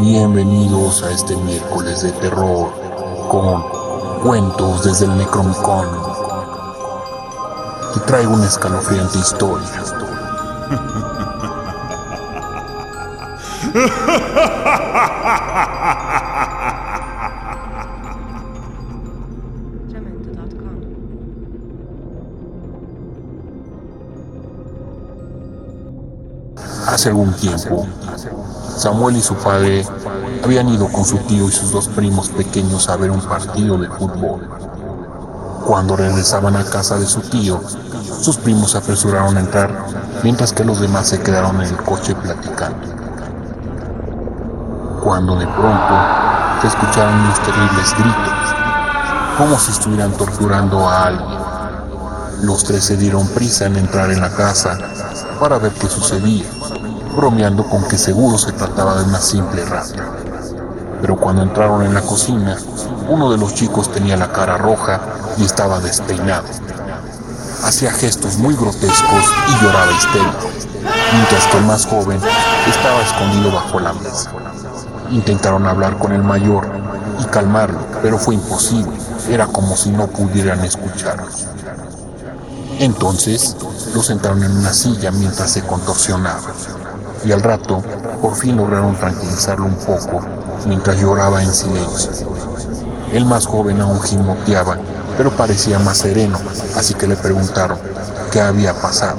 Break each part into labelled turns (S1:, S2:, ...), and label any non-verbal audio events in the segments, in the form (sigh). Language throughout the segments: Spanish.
S1: Bienvenidos a este miércoles de terror con cuentos desde el Necromicon. Y traigo una escalofriante historia. (laughs) Hace algún tiempo, Samuel y su padre habían ido con su tío y sus dos primos pequeños a ver un partido de fútbol. Cuando regresaban a casa de su tío, sus primos se apresuraron a entrar, mientras que los demás se quedaron en el coche platicando. Cuando de pronto se escucharon unos terribles gritos, como si estuvieran torturando a alguien. Los tres se dieron prisa en entrar en la casa para ver qué sucedía, bromeando con que seguro se trataba de una simple rata. Pero cuando entraron en la cocina, uno de los chicos tenía la cara roja y estaba despeinado. Hacía gestos muy grotescos y lloraba histérico, mientras que el más joven estaba escondido bajo la mesa. Intentaron hablar con el mayor y calmarlo, pero fue imposible. Era como si no pudieran escucharlos. Entonces lo sentaron en una silla mientras se contorsionaba. Y al rato, por fin lograron tranquilizarlo un poco mientras lloraba en silencio. El más joven aún gimoteaba, pero parecía más sereno, así que le preguntaron qué había pasado.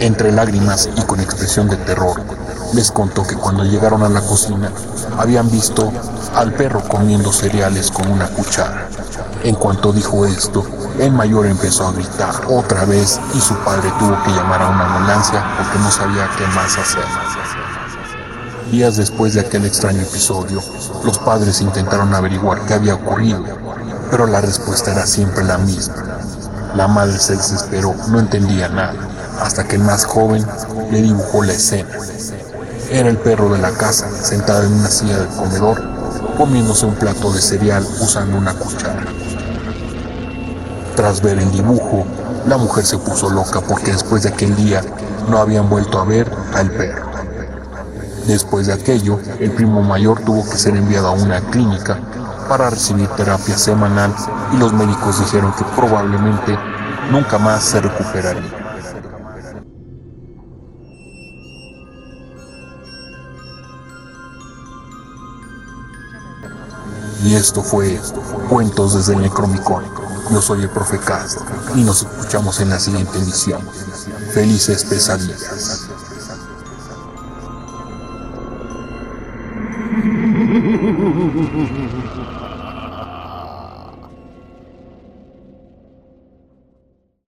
S1: Entre lágrimas y con expresión de terror, les contó que cuando llegaron a la cocina habían visto al perro comiendo cereales con una cuchara. En cuanto dijo esto, el mayor empezó a gritar otra vez y su padre tuvo que llamar a una ambulancia porque no sabía qué más hacer. Días después de aquel extraño episodio, los padres intentaron averiguar qué había ocurrido, pero la respuesta era siempre la misma. La madre se desesperó, no entendía nada, hasta que el más joven le dibujó la escena. Era el perro de la casa, sentado en una silla del comedor, comiéndose un plato de cereal usando una cuchara. Tras ver el dibujo, la mujer se puso loca porque después de aquel día no habían vuelto a ver al perro. Después de aquello, el primo mayor tuvo que ser enviado a una clínica para recibir terapia semanal y los médicos dijeron que probablemente nunca más se recuperaría. Y esto fue Cuentos desde el Necromicon. Yo soy el profe Cast y nos escuchamos en la siguiente emisión. Felices pesadillas.